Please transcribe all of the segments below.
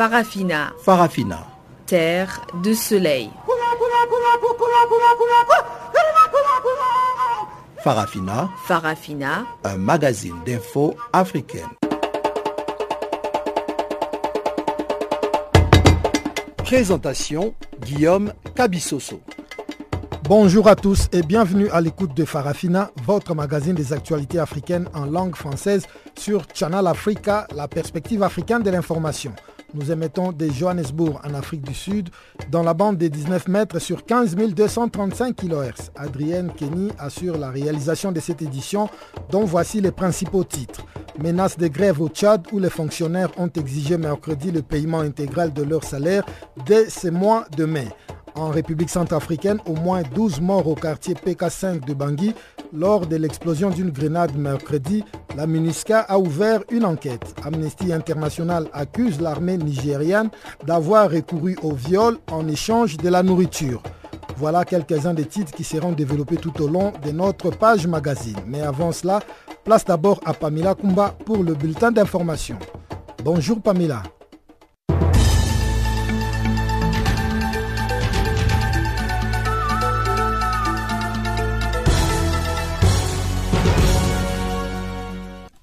Farafina. Farafina. Terre de soleil. Farafina. Farafina. Un magazine d'infos africaine. Présentation Guillaume Cabissoso. Bonjour à tous et bienvenue à l'écoute de Farafina, votre magazine des actualités africaines en langue française sur Channel Africa, la perspective africaine de l'information. Nous émettons de Johannesburg en Afrique du Sud dans la bande des 19 mètres sur 15 235 kHz. Adrienne Kenny assure la réalisation de cette édition dont voici les principaux titres. Menace de grève au Tchad où les fonctionnaires ont exigé mercredi le paiement intégral de leur salaire dès ce mois de mai. En République centrafricaine, au moins 12 morts au quartier PK5 de Bangui lors de l'explosion d'une grenade mercredi. La MINUSCA a ouvert une enquête. Amnesty International accuse l'armée nigériane d'avoir recouru au viol en échange de la nourriture. Voilà quelques-uns des titres qui seront développés tout au long de notre page magazine. Mais avant cela, place d'abord à Pamela Kumba pour le bulletin d'information. Bonjour Pamela.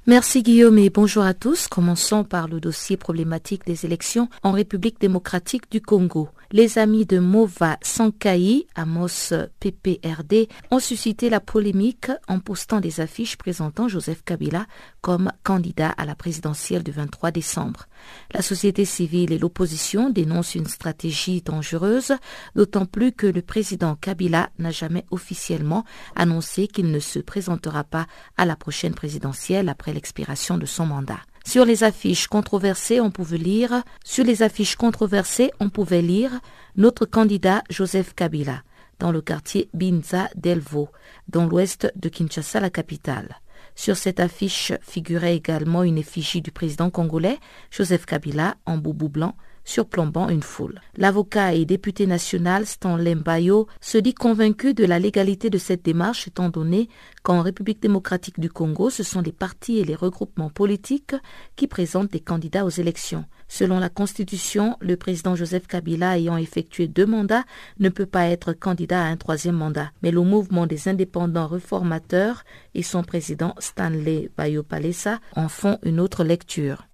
Merci Guillaume et bonjour à tous. Commençons par le dossier problématique des élections en République démocratique du Congo. Les amis de Mova Sankai, Amos PPRD, ont suscité la polémique en postant des affiches présentant Joseph Kabila comme candidat à la présidentielle du 23 décembre. La société civile et l'opposition dénoncent une stratégie dangereuse, d'autant plus que le président Kabila n'a jamais officiellement annoncé qu'il ne se présentera pas à la prochaine présidentielle après l'expiration de son mandat. Sur les affiches controversées, on pouvait lire Sur les affiches controversées, on pouvait lire Notre candidat Joseph Kabila dans le quartier Binza d'Elvo, dans l'ouest de Kinshasa, la capitale. Sur cette affiche figurait également une effigie du président congolais Joseph Kabila en boubou blanc surplombant une foule. L'avocat et député national Stanley Mbayo se dit convaincu de la légalité de cette démarche étant donné qu'en République démocratique du Congo, ce sont les partis et les regroupements politiques qui présentent des candidats aux élections. Selon la Constitution, le président Joseph Kabila ayant effectué deux mandats ne peut pas être candidat à un troisième mandat. Mais le mouvement des indépendants réformateurs et son président Stanley Bayo Palesa en font une autre lecture.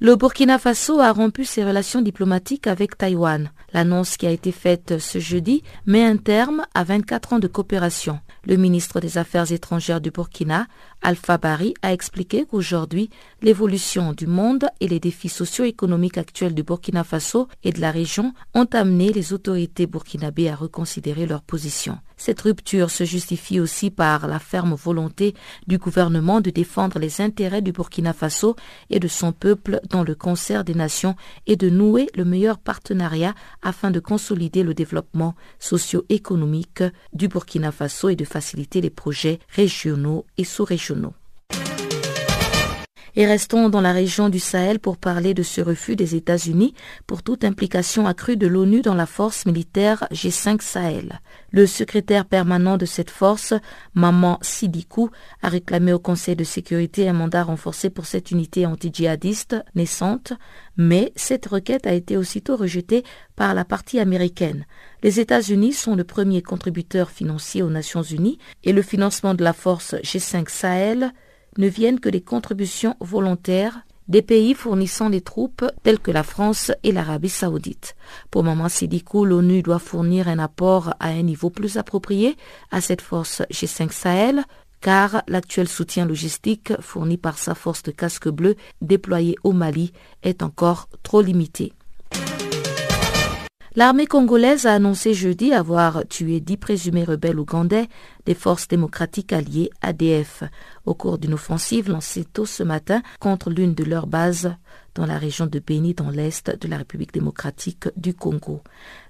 Le Burkina Faso a rompu ses relations diplomatiques avec Taïwan. L'annonce qui a été faite ce jeudi met un terme à 24 ans de coopération. Le ministre des Affaires étrangères du Burkina, Alpha Bari, a expliqué qu'aujourd'hui, l'évolution du monde et les défis socio-économiques actuels du Burkina Faso et de la région ont amené les autorités burkinabées à reconsidérer leur position. Cette rupture se justifie aussi par la ferme volonté du gouvernement de défendre les intérêts du Burkina Faso et de son peuple dans le concert des nations et de nouer le meilleur partenariat afin de consolider le développement socio-économique du Burkina Faso et de faciliter les projets régionaux et sous-régionaux. Et restons dans la région du Sahel pour parler de ce refus des États-Unis pour toute implication accrue de l'ONU dans la force militaire G5 Sahel. Le secrétaire permanent de cette force, Maman Sidikou, a réclamé au Conseil de sécurité un mandat renforcé pour cette unité anti-djihadiste naissante, mais cette requête a été aussitôt rejetée par la partie américaine. Les États-Unis sont le premier contributeur financier aux Nations Unies et le financement de la force G5 Sahel ne viennent que des contributions volontaires des pays fournissant des troupes tels que la France et l'Arabie saoudite. Pour Maman Sidikou, l'ONU doit fournir un apport à un niveau plus approprié à cette force G5 Sahel, car l'actuel soutien logistique fourni par sa force de casque bleu déployée au Mali est encore trop limité. L'armée congolaise a annoncé jeudi avoir tué dix présumés rebelles ougandais des forces démocratiques alliées ADF au cours d'une offensive lancée tôt ce matin contre l'une de leurs bases dans la région de Beni dans l'est de la République démocratique du Congo.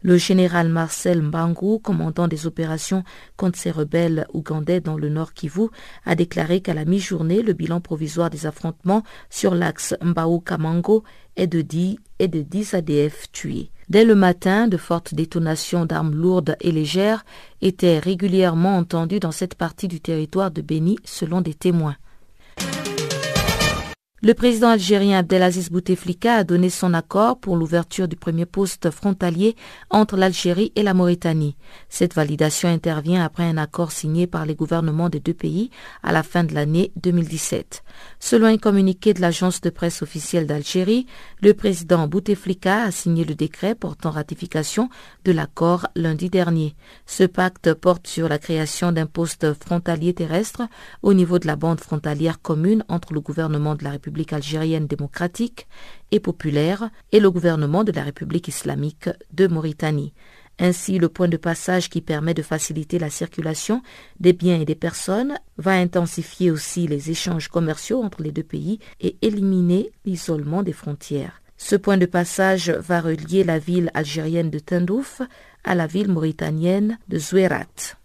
Le général Marcel Mbangu, commandant des opérations contre ces rebelles ougandais dans le nord Kivu, a déclaré qu'à la mi-journée, le bilan provisoire des affrontements sur l'axe Mbao-Kamango est de 10 et de 10 ADF tués. Dès le matin, de fortes détonations d'armes lourdes et légères étaient régulièrement entendues dans cette partie du territoire de Béni selon des témoins. Le président algérien Abdelaziz Bouteflika a donné son accord pour l'ouverture du premier poste frontalier entre l'Algérie et la Mauritanie. Cette validation intervient après un accord signé par les gouvernements des deux pays à la fin de l'année 2017. Selon un communiqué de l'agence de presse officielle d'Algérie, le président Bouteflika a signé le décret portant ratification de l'accord lundi dernier. Ce pacte porte sur la création d'un poste frontalier terrestre au niveau de la bande frontalière commune entre le gouvernement de la République République algérienne démocratique et populaire et le gouvernement de la République islamique de Mauritanie. Ainsi, le point de passage qui permet de faciliter la circulation des biens et des personnes va intensifier aussi les échanges commerciaux entre les deux pays et éliminer l'isolement des frontières. Ce point de passage va relier la ville algérienne de Tindouf à la ville mauritanienne de Zouerat.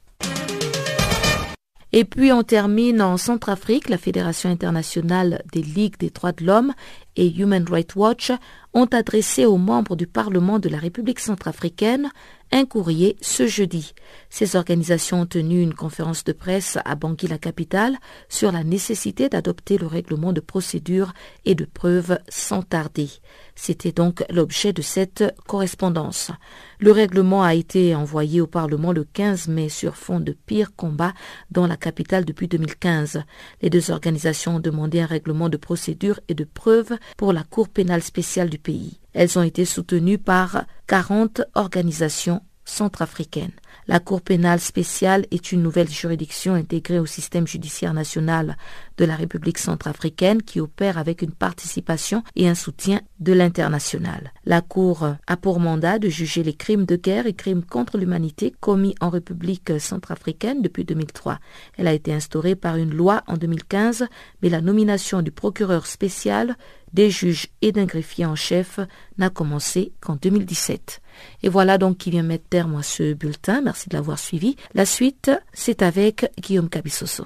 Et puis on termine en Centrafrique, la Fédération internationale des ligues des droits de l'homme et Human Rights Watch ont adressé aux membres du Parlement de la République centrafricaine un courrier ce jeudi. Ces organisations ont tenu une conférence de presse à Bangui, la capitale, sur la nécessité d'adopter le règlement de procédure et de preuves sans tarder. C'était donc l'objet de cette correspondance. Le règlement a été envoyé au Parlement le 15 mai sur fond de pires combats dans la capitale depuis 2015. Les deux organisations ont demandé un règlement de procédure et de preuves pour la Cour pénale spéciale du pays. Elles ont été soutenues par 40 organisations centrafricaines. La Cour pénale spéciale est une nouvelle juridiction intégrée au système judiciaire national de la République centrafricaine qui opère avec une participation et un soutien de l'international. La Cour a pour mandat de juger les crimes de guerre et crimes contre l'humanité commis en République centrafricaine depuis 2003. Elle a été instaurée par une loi en 2015, mais la nomination du procureur spécial des juges et d'un greffier en chef n'a commencé qu'en 2017. Et voilà donc qui vient mettre terme à ce bulletin. Merci de l'avoir suivi. La suite, c'est avec Guillaume Cabissoso.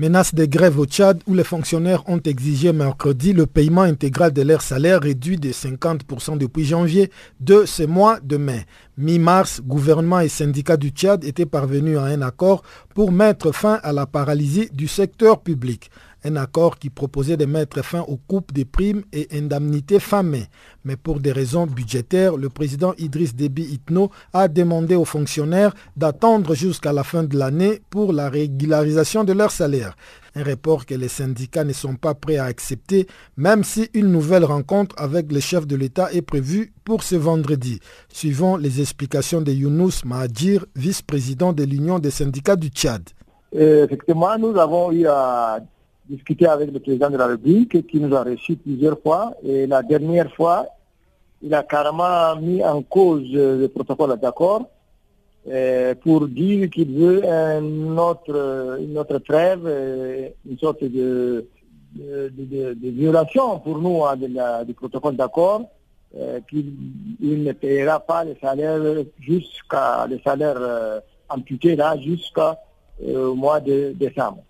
Menace de grève au Tchad où les fonctionnaires ont exigé mercredi le paiement intégral de leur salaire réduit de 50% depuis janvier de ce mois de mai. Mi-mars, gouvernement et syndicats du Tchad étaient parvenus à un accord pour mettre fin à la paralysie du secteur public un accord qui proposait de mettre fin aux coupes des primes et indemnités famées. Mais pour des raisons budgétaires, le président Idriss Déby Itno a demandé aux fonctionnaires d'attendre jusqu'à la fin de l'année pour la régularisation de leur salaire. Un report que les syndicats ne sont pas prêts à accepter, même si une nouvelle rencontre avec les chefs de l'État est prévue pour ce vendredi. Suivant les explications de Younous Mahadir, vice-président de l'Union des syndicats du Tchad. Euh, effectivement, nous avons eu à discuté avec le président de la République qui nous a reçus plusieurs fois. Et la dernière fois, il a carrément mis en cause le protocole d'accord euh, pour dire qu'il veut un autre, une autre trêve, euh, une sorte de, violation pour nous hein, du protocole d'accord, euh, qu'il ne paiera pas les salaires jusqu'à les salaires amputés là jusqu'au mois de décembre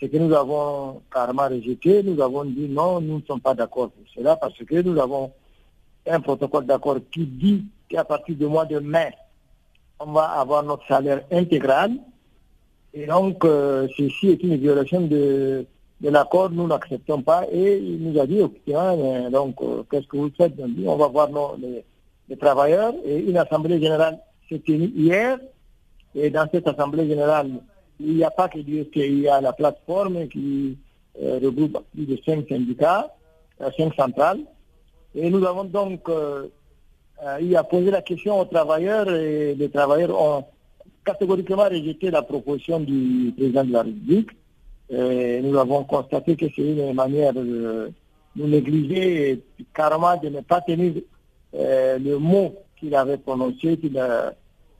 ce que nous avons carrément rejeté, nous avons dit non, nous ne sommes pas d'accord pour cela parce que nous avons un protocole d'accord qui dit qu'à partir du mois de mai, on va avoir notre salaire intégral. Et donc, euh, ceci est une violation de, l'accord, nous n'acceptons pas. Et il nous a dit, donc, euh, qu'est-ce que vous faites? On va voir les, les, travailleurs. Et une assemblée générale s'est tenue hier. Et dans cette assemblée générale, Il n'y a pas que l'UST, il y a la plateforme qui euh, regroupe plus de cinq syndicats, euh, cinq centrales. Et nous avons donc euh, il a posé la question aux travailleurs et les travailleurs ont catégoriquement rejeté la proposition du président de la République. Et nous avons constaté que c'est une manière de nous négliger et carrément de ne pas tenir le mot qu'il avait prononcé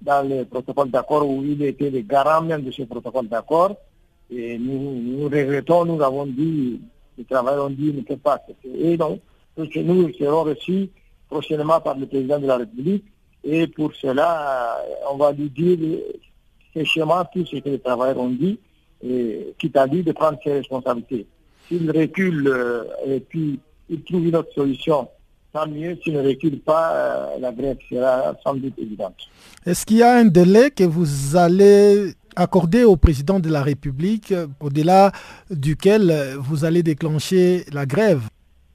dans le protocole d'accord où il était le garant même de ce protocole d'accord. Et nous, regrettons, nous avons dit, les travailleurs ont dit, ne peut pas Et donc, nous serons reçus prochainement par le président de la République. Et pour cela, on va lui dire séchement tout ce que les travailleurs ont dit, et quitte à lui de prendre ses responsabilités. S'il recule euh, et puis il trouve une autre solution tant mieux s'il ne recule pas, euh, la grève sera sans doute évidente. Est-ce qu'il y a un délai que vous allez accorder au président de la République, au-delà duquel vous allez déclencher la grève?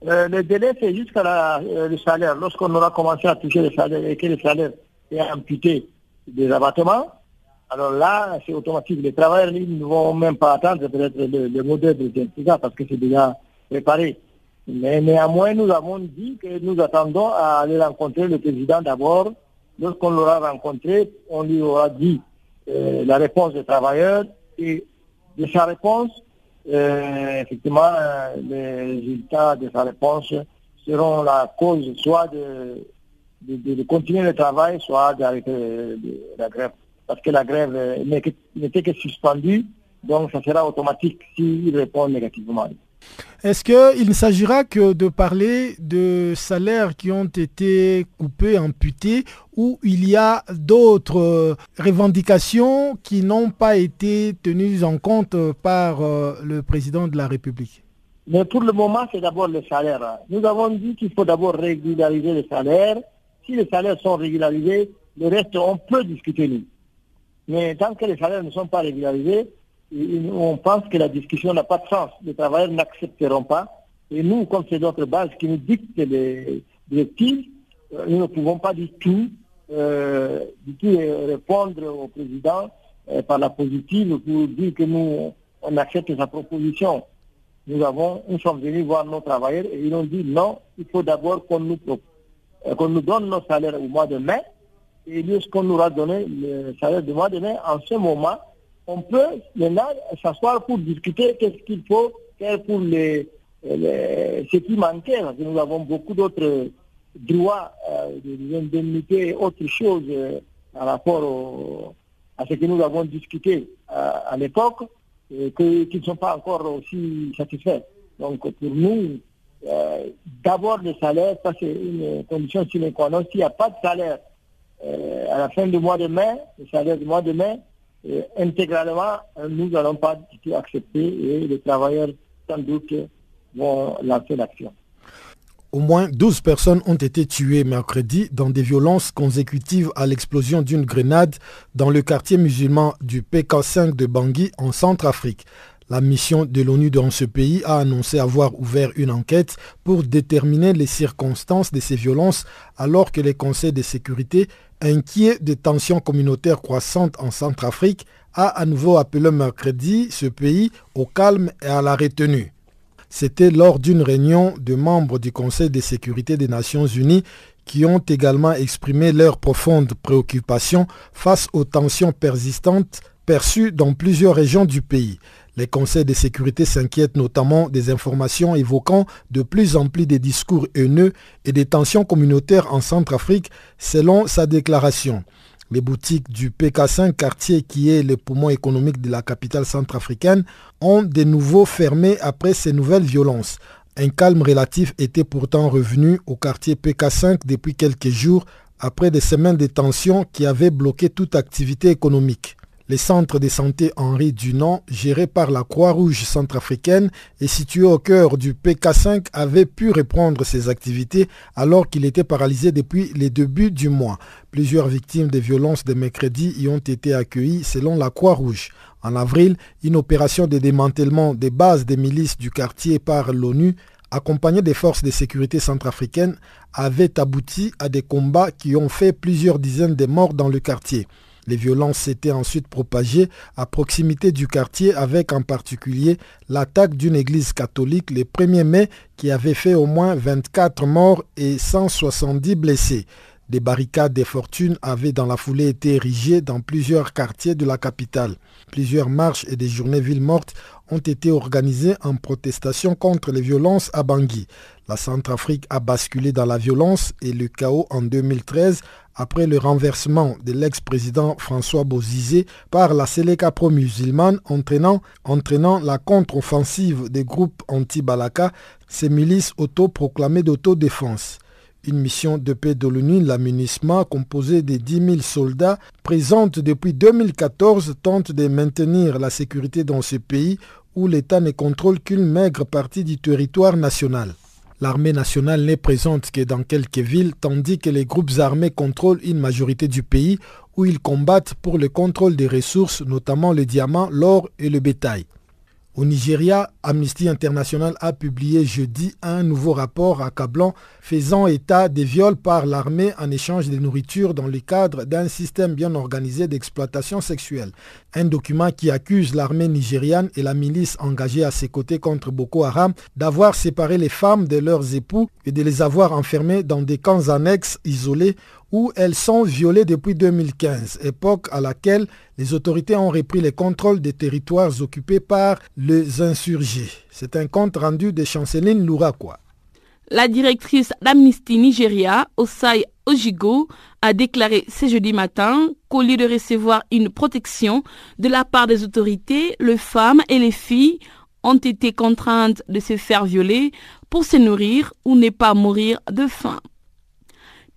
Euh, Le délai, c'est jusqu'à euh, le salaire. Lorsqu'on aura commencé à toucher le salaire et que le salaire est amputé des abattements, alors là, c'est automatique. Les travailleurs ne vont même pas attendre peut-être le, le modèle de parce que c'est déjà préparé. Mais néanmoins, nous avons dit que nous attendons à aller rencontrer le président d'abord. Lorsqu'on l'aura rencontré, on lui aura dit euh, la réponse des travailleurs et de sa réponse, euh, effectivement, euh, les résultats de sa réponse seront la cause soit de, de, continuer le travail, soit d'arrêter la grève. Parce que la grève n'était que suspendue, donc ça sera automatique s'il répond négativement. Est-ce qu'il ne s'agira que de parler de salaires qui ont été coupés, amputés, ou il y a d'autres euh, revendications qui n'ont pas été tenues en compte par euh, le président de la République? Mais pour le moment, c'est d'abord le salaire. Nous avons dit qu'il faut d'abord régulariser les salaires. Si les salaires sont régularisés, le reste, on peut discuter. Mais tant que les salaires ne sont pas régularisés, on pense que la discussion n'a pas de sens. Les travailleurs n'accepteront pas. Et nous, comme c'est notre base qui nous dicte les directives, euh, nous ne pouvons pas du tout, euh, du tout euh, répondre au président par la positive pour dire que nous, on accepte sa proposition. Nous avons, nous sommes venus voir nos travailleurs et ils ont dit non, il faut d'abord qu'on nous, qu'on nous donne nos salaires au mois de mai. Et lorsqu'on nous aura donné le salaire du mois de mai, en ce moment, on peut maintenant s'asseoir pour discuter qu'est-ce qu'il faut faire pour les, ce qui manquait. nous avons beaucoup d'autres droits, euh, des indemnités et autres choses euh, par rapport à ce que nous avons discuté euh, à l'époque, qui ne sont pas encore aussi satisfaits. Donc pour nous, d'abord le salaire, ça c'est une condition sine qua non. S'il n'y a pas de salaire à la fin du mois de mai, le salaire du mois de mai, intégralement, nous n'allons pas du tout accepter et les travailleurs, sans doute, vont lancer l'action. Au moins 12 personnes ont été tuées mercredi dans des violences consécutives à l'explosion d'une grenade dans le quartier musulman du PK5 de Bangui en Centrafrique. La mission de l'ONU dans ce pays a annoncé avoir ouvert une enquête pour déterminer les circonstances de ces violences alors que les conseils de sécurité, inquiets des tensions communautaires croissantes en Centrafrique, a à nouveau appelé mercredi ce pays au calme et à la retenue. C'était lors d'une réunion de membres du Conseil de sécurité des Nations Unies qui ont également exprimé leurs profondes préoccupations face aux tensions persistantes perçues dans plusieurs régions du pays. Les conseils de sécurité s'inquiètent notamment des informations évoquant de plus en plus des discours haineux et des tensions communautaires en Centrafrique, selon sa déclaration. Les boutiques du PK5 quartier qui est le poumon économique de la capitale centrafricaine ont de nouveau fermé après ces nouvelles violences. Un calme relatif était pourtant revenu au quartier PK5 depuis quelques jours après des semaines de tensions qui avaient bloqué toute activité économique. Le centre de santé Henri Dunant, géré par la Croix-Rouge centrafricaine et situé au cœur du PK5, avait pu reprendre ses activités alors qu'il était paralysé depuis les débuts du mois. Plusieurs victimes des violences de mercredi y ont été accueillies selon la Croix-Rouge. En avril, une opération de démantèlement des bases des milices du quartier par l'ONU accompagnée des forces de sécurité centrafricaines, avait abouti à des combats qui ont fait plusieurs dizaines de morts dans le quartier. Les violences s'étaient ensuite propagées à proximité du quartier avec en particulier l'attaque d'une église catholique le 1er mai qui avait fait au moins 24 morts et 170 blessés. Des barricades des fortunes avaient dans la foulée été érigées dans plusieurs quartiers de la capitale. Plusieurs marches et des journées villes mortes ont été organisées en protestation contre les violences à Bangui. La Centrafrique a basculé dans la violence et le chaos en 2013 après le renversement de l'ex-président François Bozizé par la Seleka pro-musulmane entraînant, entraînant la contre-offensive des groupes anti-Balaka, ces milices autoproclamées d'autodéfense une mission de paix de l'ONU, la composée de 10 000 soldats, présente depuis 2014, tente de maintenir la sécurité dans ce pays où l'État ne contrôle qu'une maigre partie du territoire national. L'armée nationale n'est présente que dans quelques villes, tandis que les groupes armés contrôlent une majorité du pays où ils combattent pour le contrôle des ressources, notamment le diamant, l'or et le bétail. Au Nigeria, Amnesty International a publié jeudi un nouveau rapport accablant faisant état des viols par l'armée en échange de nourriture dans le cadre d'un système bien organisé d'exploitation sexuelle. Un document qui accuse l'armée nigériane et la milice engagée à ses côtés contre Boko Haram d'avoir séparé les femmes de leurs époux et de les avoir enfermées dans des camps annexes isolés où elles sont violées depuis 2015, époque à laquelle les autorités ont repris le contrôle des territoires occupés par les insurgés. C'est un compte rendu de Chanceline Louraquois. La directrice d'Amnesty Nigeria, Osai Ojigo, a déclaré ce jeudi matin qu'au lieu de recevoir une protection de la part des autorités, les femmes et les filles ont été contraintes de se faire violer pour se nourrir ou ne pas mourir de faim.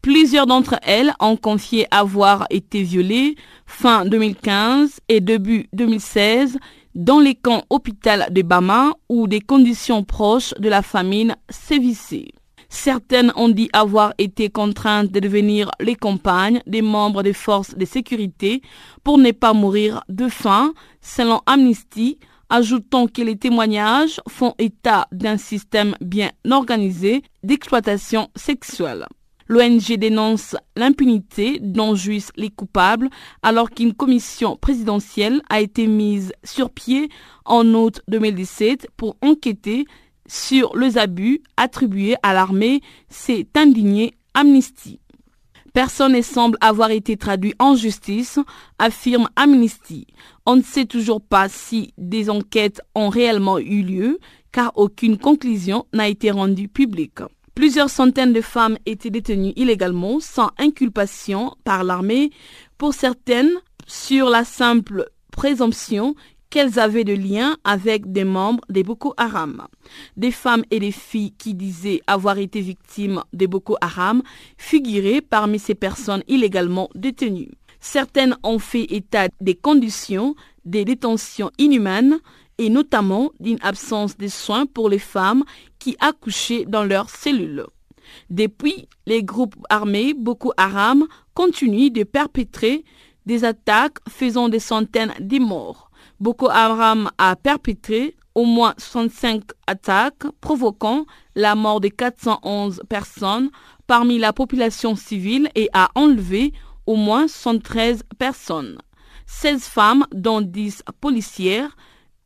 Plusieurs d'entre elles ont confié avoir été violées fin 2015 et début 2016 dans les camps hôpital de Bama où des conditions proches de la famine sévissaient. Certaines ont dit avoir été contraintes de devenir les compagnes des membres des forces de sécurité pour ne pas mourir de faim, selon Amnesty, ajoutant que les témoignages font état d'un système bien organisé d'exploitation sexuelle. L'ONG dénonce l'impunité dont jouissent les coupables alors qu'une commission présidentielle a été mise sur pied en août 2017 pour enquêter sur les abus attribués à l'armée, s'est indigné Amnesty. Personne ne semble avoir été traduit en justice, affirme Amnesty. On ne sait toujours pas si des enquêtes ont réellement eu lieu, car aucune conclusion n'a été rendue publique. Plusieurs centaines de femmes étaient détenues illégalement sans inculpation par l'armée, pour certaines sur la simple présomption qu'elles avaient de liens avec des membres des Boko Haram. Des femmes et des filles qui disaient avoir été victimes des Boko Haram figuraient parmi ces personnes illégalement détenues. Certaines ont fait état des conditions des détentions inhumaines et notamment d'une absence de soins pour les femmes qui dans leurs cellules. Depuis, les groupes armés Boko Haram continuent de perpétrer des attaques faisant des centaines de morts. Boko Haram a perpétré au moins 65 attaques provoquant la mort de 411 personnes parmi la population civile et a enlevé au moins 113 personnes. 16 femmes, dont 10 policières,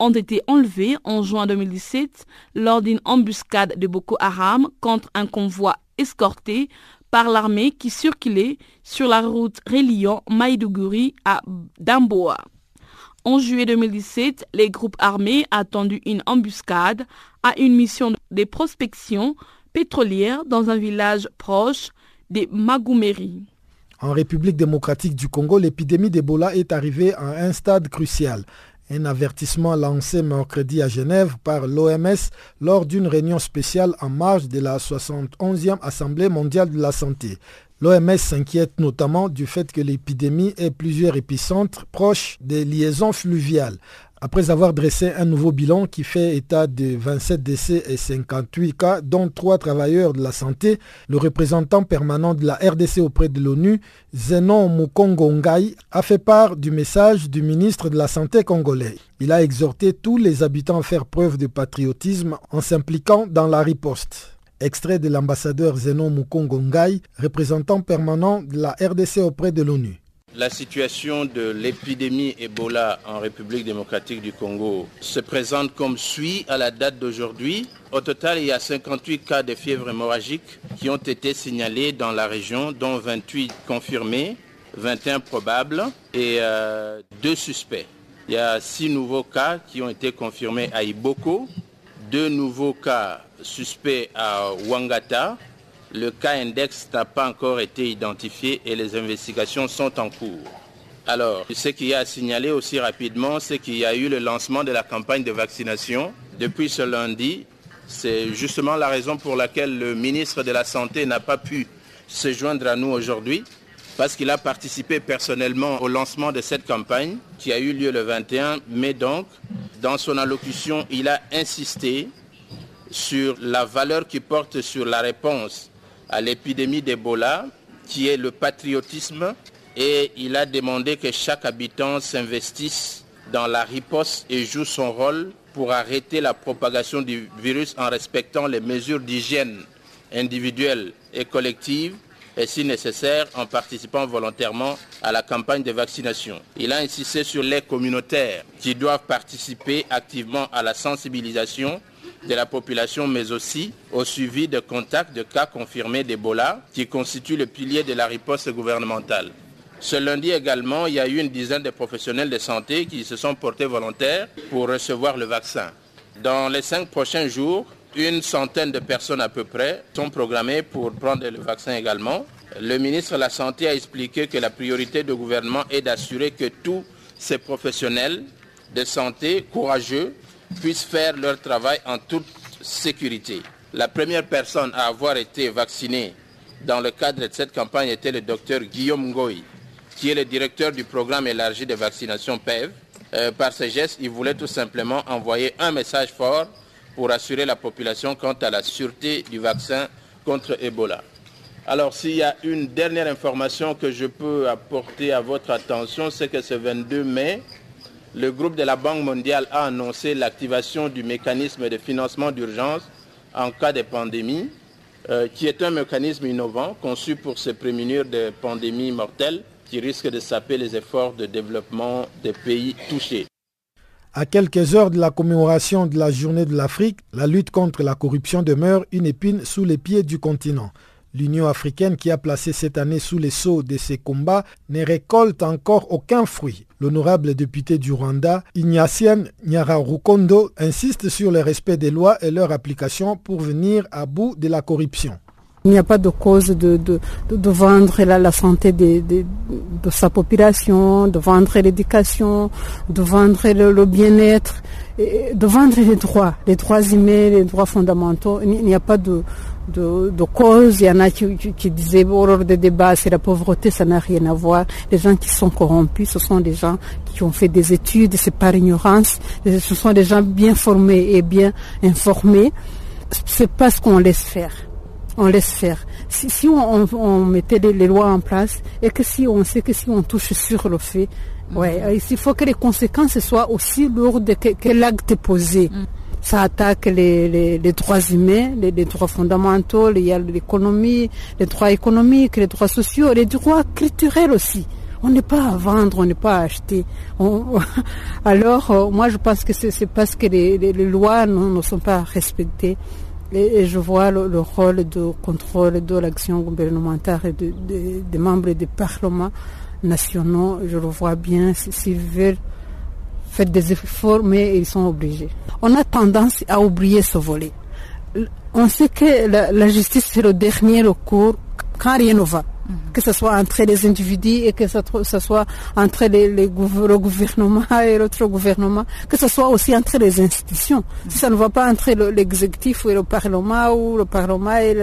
ont été enlevés en juin 2017 lors d'une embuscade de Boko Haram contre un convoi escorté par l'armée qui circulait sur la route reliant Maïdougouri à Damboa. En juillet 2017, les groupes armés ont tendu une embuscade à une mission de prospection pétrolière dans un village proche de Magoumeri. En République démocratique du Congo, l'épidémie d'Ebola est arrivée à un stade crucial. Un avertissement lancé mercredi à Genève par l'OMS lors d'une réunion spéciale en marge de la 71e Assemblée mondiale de la santé. L'OMS s'inquiète notamment du fait que l'épidémie ait plusieurs épicentres proches des liaisons fluviales. Après avoir dressé un nouveau bilan qui fait état de 27 décès et 58 cas, dont 3 travailleurs de la santé, le représentant permanent de la RDC auprès de l'ONU, Zenon Mukongo a fait part du message du ministre de la Santé congolais. Il a exhorté tous les habitants à faire preuve de patriotisme en s'impliquant dans la riposte. Extrait de l'ambassadeur Zenon Mukongo représentant permanent de la RDC auprès de l'ONU. La situation de l'épidémie Ebola en République démocratique du Congo se présente comme suit à la date d'aujourd'hui. Au total, il y a 58 cas de fièvre hémorragique qui ont été signalés dans la région, dont 28 confirmés, 21 probables et euh, deux suspects. Il y a six nouveaux cas qui ont été confirmés à Iboko, deux nouveaux cas suspects à Wangata, le cas index n'a pas encore été identifié et les investigations sont en cours. Alors, ce qu'il y a à signaler aussi rapidement, c'est qu'il y a eu le lancement de la campagne de vaccination depuis ce lundi. C'est justement la raison pour laquelle le ministre de la Santé n'a pas pu se joindre à nous aujourd'hui, parce qu'il a participé personnellement au lancement de cette campagne qui a eu lieu le 21 mai. Donc, dans son allocution, il a insisté sur la valeur qui porte sur la réponse à l'épidémie d'Ebola, qui est le patriotisme, et il a demandé que chaque habitant s'investisse dans la riposte et joue son rôle pour arrêter la propagation du virus en respectant les mesures d'hygiène individuelles et collectives et si nécessaire en participant volontairement à la campagne de vaccination. Il a insisté sur les communautaires qui doivent participer activement à la sensibilisation de la population, mais aussi au suivi de contacts de cas confirmés d'Ebola, qui constituent le pilier de la riposte gouvernementale. Ce lundi également, il y a eu une dizaine de professionnels de santé qui se sont portés volontaires pour recevoir le vaccin. Dans les cinq prochains jours, une centaine de personnes à peu près sont programmées pour prendre le vaccin également. Le ministre de la Santé a expliqué que la priorité du gouvernement est d'assurer que tous ces professionnels de santé courageux puissent faire leur travail en toute sécurité. La première personne à avoir été vaccinée dans le cadre de cette campagne était le docteur Guillaume Ngoï, qui est le directeur du programme élargi de vaccination PEV. Euh, par ce geste, il voulait tout simplement envoyer un message fort pour assurer la population quant à la sûreté du vaccin contre Ebola. Alors s'il y a une dernière information que je peux apporter à votre attention, c'est que ce 22 mai, le groupe de la Banque mondiale a annoncé l'activation du mécanisme de financement d'urgence en cas de pandémie, euh, qui est un mécanisme innovant conçu pour se prémunir de pandémies mortelles qui risquent de saper les efforts de développement des pays touchés. À quelques heures de la commémoration de la journée de l'Afrique, la lutte contre la corruption demeure une épine sous les pieds du continent. L'Union africaine qui a placé cette année sous les sceaux de ces combats ne récolte encore aucun fruit. L'honorable député du Rwanda, Ignatien Nyararukondo, insiste sur le respect des lois et leur application pour venir à bout de la corruption. Il n'y a pas de cause de, vendre la, santé de, de, sa population, de vendre l'éducation, de vendre le, le bien-être, de vendre les droits, les droits humains, les droits fondamentaux. Il n'y a pas de, de, de cause. Il y en a qui, qui, disaient au lors des débats, c'est la pauvreté, ça n'a rien à voir. Les gens qui sont corrompus, ce sont des gens qui ont fait des études, c'est par ignorance. Ce sont des gens bien formés et bien informés. C'est pas ce qu'on laisse faire on laisse faire. Si, on, mettait les, lois en place et que si on sait que si on touche sur le fait, ouais, mm. il faut que les conséquences soient aussi lourdes que, l'acte est posé. Mm. Ça attaque les, droits humains, les, droits fondamentaux, il y a l'économie, les droits économiques, les droits sociaux, les droits culturels aussi. On n'est pas à vendre, on n'est pas à acheter. alors, euh, moi, je pense que c'est parce que les, lois ne sont pas respectées et, je vois le, rôle de contrôle de l'action gouvernementale des membres des parlements nationaux. Je le vois bien. S'ils veulent faire des efforts, mais ils sont obligés. On a tendance à oublier ce volet. On sait que la, la justice, c'est le dernier recours quand rien ne va que ce soit entre les individus et que ce soit entre les, le gouvernement et l'autre gouvernement, que ce soit aussi entre les institutions. Si ça ne va pas entre l'exécutif et le Parlement ou le Parlement et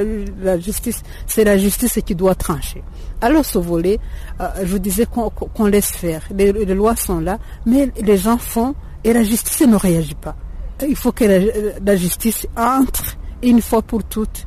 la, justice, c'est la justice qui doit trancher. Alors ce volet, euh, je vous disais qu'on laisse faire. Les, lois sont là, mais les gens font et la justice ne réagit pas. Il faut que la justice entre une fois pour toutes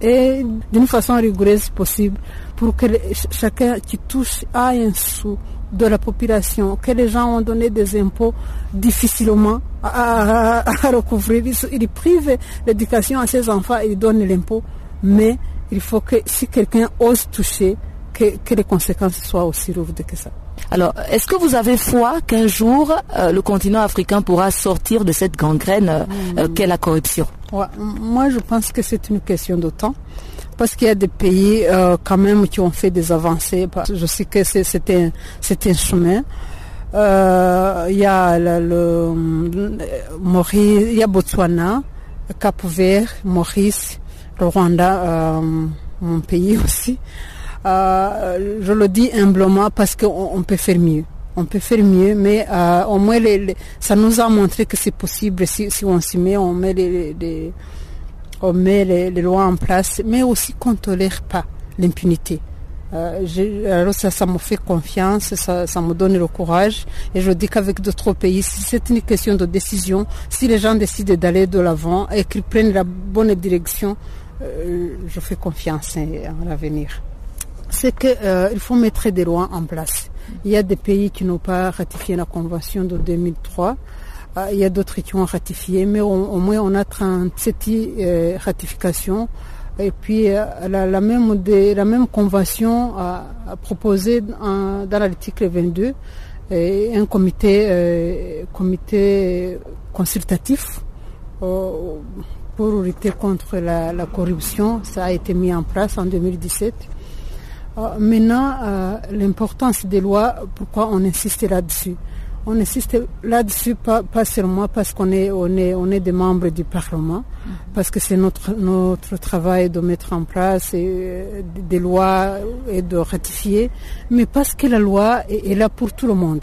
et d'une façon rigoureuse possible pour que chacun qui touche à un sou de la population, que les gens ont donné des impôts difficilement à, recouvrir. Ils, privent l'éducation à ses enfants, ils donnent l'impôt, mais il faut que si quelqu'un ose toucher, que, les conséquences soient aussi lourdes que ça. Alors, est-ce que vous avez foi qu'un jour euh, le continent africain pourra sortir de cette gangrène euh, mm. qu'est la corruption? Moi, je pense que c'est une question de temps. Parce qu'il y a des pays quand même qui ont fait des avancées. Je sais que c'est un, un chemin. Il y a le, le Maurice, il y a Botswana, Cap Vert, Maurice, le Rwanda, mon pays aussi. Euh, je le dis humblement parce qu'on peut faire mieux. On peut faire mieux, mais euh, au moins ça nous a montré que c'est possible si, on s'y met, on met les, on met les, lois en place, mais aussi qu'on ne tolère pas l'impunité. Euh, alors ça, ça me fait confiance, ça, me donne le courage. Et je dis qu'avec d'autres pays, si c'est une question de décision, si les gens décident d'aller de l'avant et qu'ils prennent la bonne direction, je fais confiance en l'avenir c'est qu'il euh, faut mettre des lois en place. Il y a des pays qui n'ont pas ratifié la convention de 2003. Euh, il y a d'autres qui ont ratifié, mais au, moins on a 37 euh, ratifications. Et puis la, même, la même convention a, proposé dans l'article 22 un comité, comité consultatif pour lutter contre la corruption. Ça a été mis en place en 2017. Euh, maintenant, euh, l'importance des lois, pourquoi on insiste là-dessus? On insiste là-dessus pas, seulement parce qu'on est, on est, on est des membres du Parlement, mhm. parce que c'est notre, notre travail de mettre en place euh, des lois et de ratifier, mais parce que la loi est là pour tout le monde.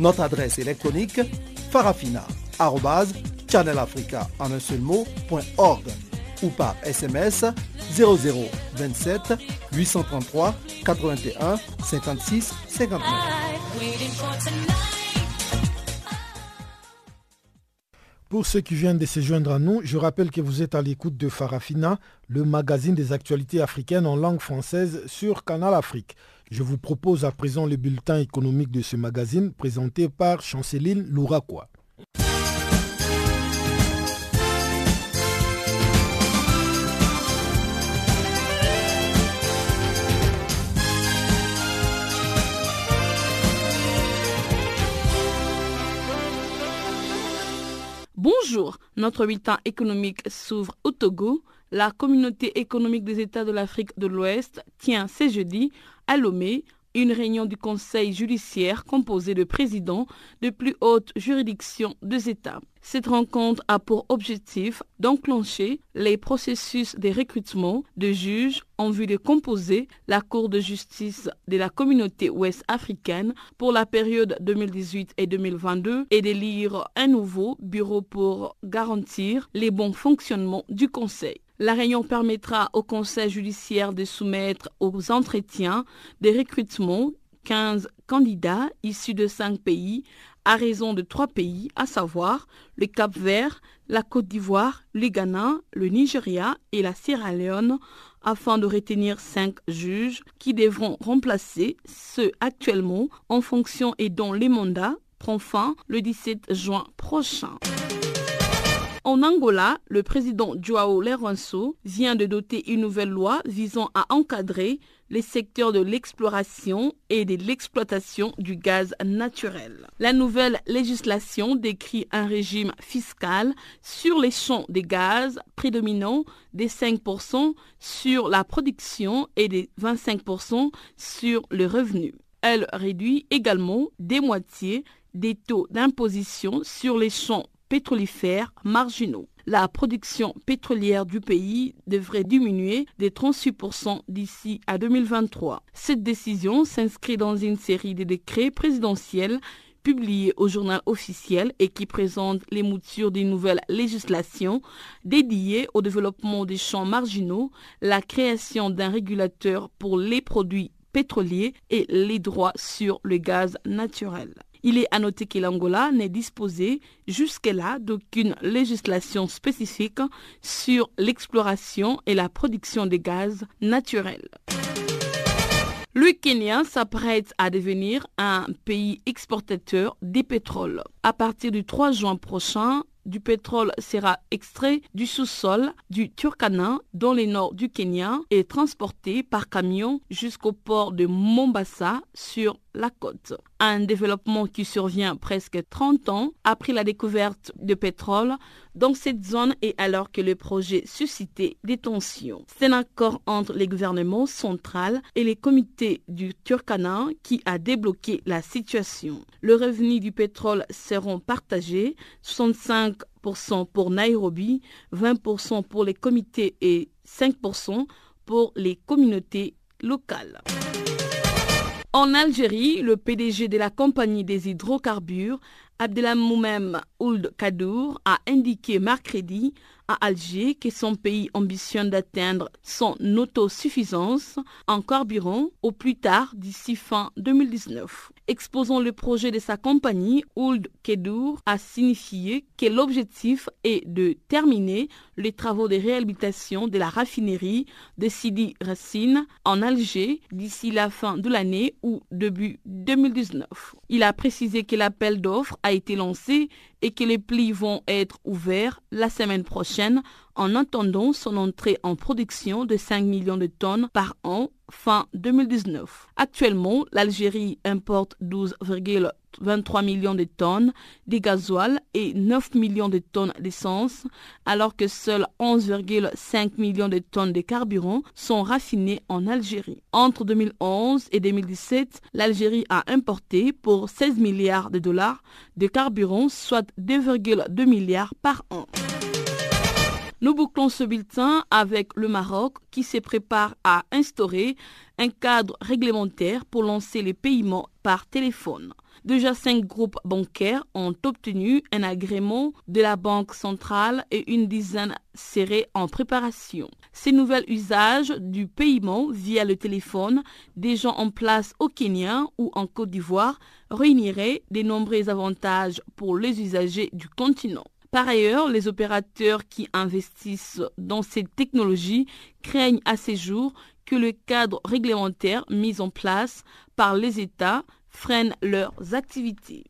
Notre adresse électronique farafina.channelafrica en un seul ou par SMS 0027 833 81 56 59. Pour ceux qui viennent de se joindre à nous, je rappelle que vous êtes à l'écoute de Farafina, le magazine des actualités africaines en langue française sur Canal Afrique. Je vous propose à présent le bulletin économique de ce magazine présenté par Chanceline Louraquois. Bonjour, notre bulletin économique s'ouvre au Togo. La communauté économique des États de l'Afrique de l'Ouest tient ce jeudi à Lomé une réunion du Conseil judiciaire composé de présidents de plus hautes juridictions des États. Cette rencontre a pour objectif d'enclencher les processus de recrutement de juges en vue de composer la Cour de justice de la communauté ouest africaine pour la période 2018 et 2022 et d'élire un nouveau bureau pour garantir les bons fonctionnements du Conseil. La réunion permettra au Conseil judiciaire de soumettre aux entretiens des recrutements 15 candidats issus de 5 pays à raison de 3 pays, à savoir le Cap Vert, la Côte d'Ivoire, le Ghana, le Nigeria et la Sierra Leone, afin de retenir 5 juges qui devront remplacer ceux actuellement en fonction et dont les mandats prend fin le 17 juin prochain. En Angola, le président Joao Lourenço vient de doter une nouvelle loi visant à encadrer les secteurs de l'exploration et de l'exploitation du gaz naturel. La nouvelle législation décrit un régime fiscal sur les champs de gaz prédominant des 5% sur la production et des 25% sur le revenu. Elle réduit également des moitiés des taux d'imposition sur les champs pétrolifères marginaux. La production pétrolière du pays devrait diminuer de 38% d'ici à 2023. Cette décision s'inscrit dans une série de décrets présidentiels publiés au journal officiel et qui présente les moutures d'une nouvelle législation dédiée au développement des champs marginaux, la création d'un régulateur pour les produits pétroliers et les droits sur le gaz naturel. Il est à noter que l'Angola n'est disposé jusque-là d'aucune législation spécifique sur l'exploration et la production de gaz naturel. Le Kenya s'apprête à devenir un pays exportateur de pétrole. À partir du 3 juin prochain, du pétrole sera extrait du sous-sol du Turkana dans le nord du Kenya et transporté par camion jusqu'au port de Mombasa sur la côte. Un développement qui survient presque 30 ans après la découverte de pétrole dans cette zone et alors que le projet suscitait des tensions. C'est un accord entre les gouvernements central et les comités du Turkana qui a débloqué la situation. Le revenu du pétrole seront partagés, 65% pour Nairobi, 20% pour les comités et 5% pour les communautés locales. En Algérie, le PDG de la compagnie des hydrocarbures, Abdelhamoumem Ould Kadour, a indiqué mercredi à Alger que son pays ambitionne d'atteindre son autosuffisance en carburant au plus tard d'ici fin 2019. Exposant le projet de sa compagnie, Ould Kedour a signifié que l'objectif est de terminer les travaux de réhabilitation de la raffinerie de Sidi Racine en Alger d'ici la fin de l'année ou début 2019. Il a précisé que l'appel d'offres a été lancé et que les plis vont être ouverts la semaine prochaine en attendant son entrée en production de 5 millions de tonnes par an fin 2019. Actuellement, l'Algérie importe 12,23 millions de tonnes de gasoil et 9 millions de tonnes d'essence, alors que seuls 11,5 millions de tonnes de carburant sont raffinés en Algérie. Entre 2011 et 2017, l'Algérie a importé pour 16 milliards de dollars de carburant, soit 2,2 milliards par an. Nous bouclons ce bulletin avec le Maroc qui se prépare à instaurer un cadre réglementaire pour lancer les paiements par téléphone. Déjà cinq groupes bancaires ont obtenu un agrément de la Banque centrale et une dizaine seraient en préparation. Ces nouveaux usages du paiement via le téléphone, déjà en place au Kenya ou en Côte d'Ivoire, réuniraient de nombreux avantages pour les usagers du continent. Par ailleurs, les opérateurs qui investissent dans cette technologie craignent à ces jours que le cadre réglementaire mis en place par les États freine leurs activités.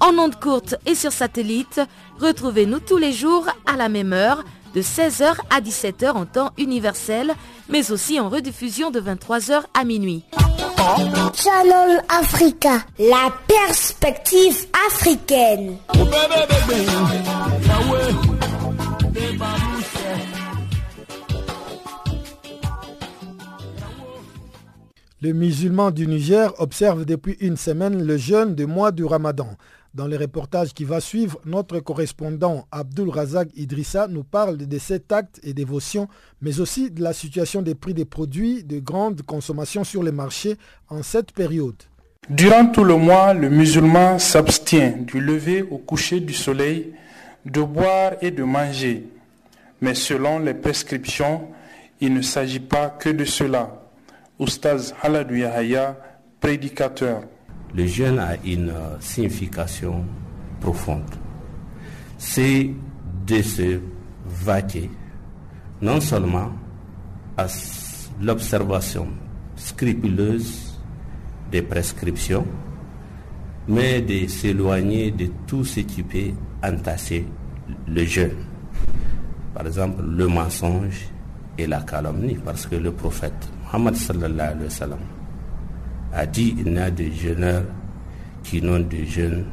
En ondes courtes et sur satellite, retrouvez-nous tous les jours à la même heure de 16h à 17h en temps universel, mais aussi en rediffusion de 23h à minuit. Channel Africa, la perspective africaine. Les musulmans du Niger observent depuis une semaine le jeûne du mois du Ramadan. Dans le reportage qui va suivre, notre correspondant Abdul Razak Idrissa nous parle de cet acte et dévotion, mais aussi de la situation des prix des produits de grande consommation sur les marchés en cette période. Durant tout le mois, le musulman s'abstient du lever au coucher du soleil, de boire et de manger. Mais selon les prescriptions, il ne s'agit pas que de cela. Oustaz Haladou Yahaya, prédicateur. Le jeûne a une signification profonde. C'est de se vaquer non seulement à l'observation scrupuleuse des prescriptions, mais de s'éloigner de tout ce qui peut entasser le jeûne. Par exemple, le mensonge et la calomnie, parce que le prophète Muhammad sallallahu alayhi wa sallam a dit il n'y a des jeûneurs qui n'ont de jeûne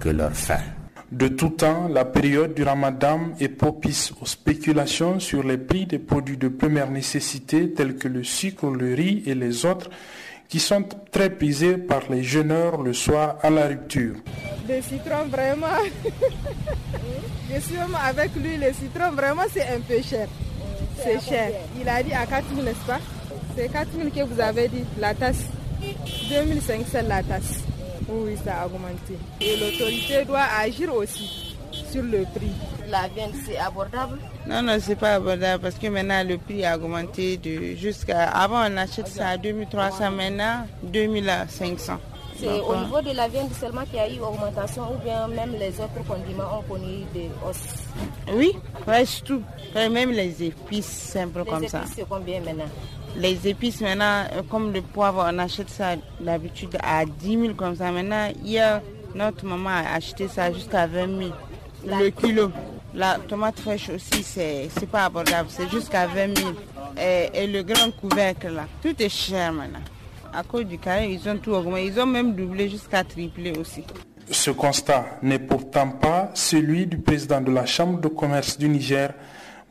que leur faim. De tout temps, la période du ramadan est propice aux spéculations sur les prix des produits de première nécessité tels que le sucre, le riz et les autres qui sont très prisés par les jeûneurs le soir à la rupture. Le citron, vraiment. Je suis avec lui, le citron, vraiment, c'est un peu cher. C'est cher. Il a dit à 4 000, n'est-ce pas? C'est 4 000 que vous avez dit, la tasse. 2500 la tasse. Oui, ça a augmenté. Et l'autorité doit agir aussi sur le prix. La viande, c'est abordable? Non, non, c'est pas abordable parce que maintenant le prix a augmenté de jusqu'à. Avant, on achète ça à 2300, maintenant 2500. C'est au niveau de la viande seulement qu'il y a eu augmentation ou bien même les autres condiments ont connu des hausses? Oui, presque tout. Même les épices, simples comme ça. Les épices, c'est combien maintenant? Les épices maintenant, comme le poivre, on achète ça d'habitude à 10 000 comme ça. Maintenant, hier, notre maman a acheté ça jusqu'à 20 000 le kilo. La tomate fraîche aussi, c'est pas abordable, c'est jusqu'à 20 000. Et, le grand couvercle là, tout est cher maintenant. À cause du carré, ils ont tout augmenté. Ils ont même doublé jusqu'à tripler aussi. Ce constat n'est pourtant pas celui du président de la Chambre de commerce du Niger,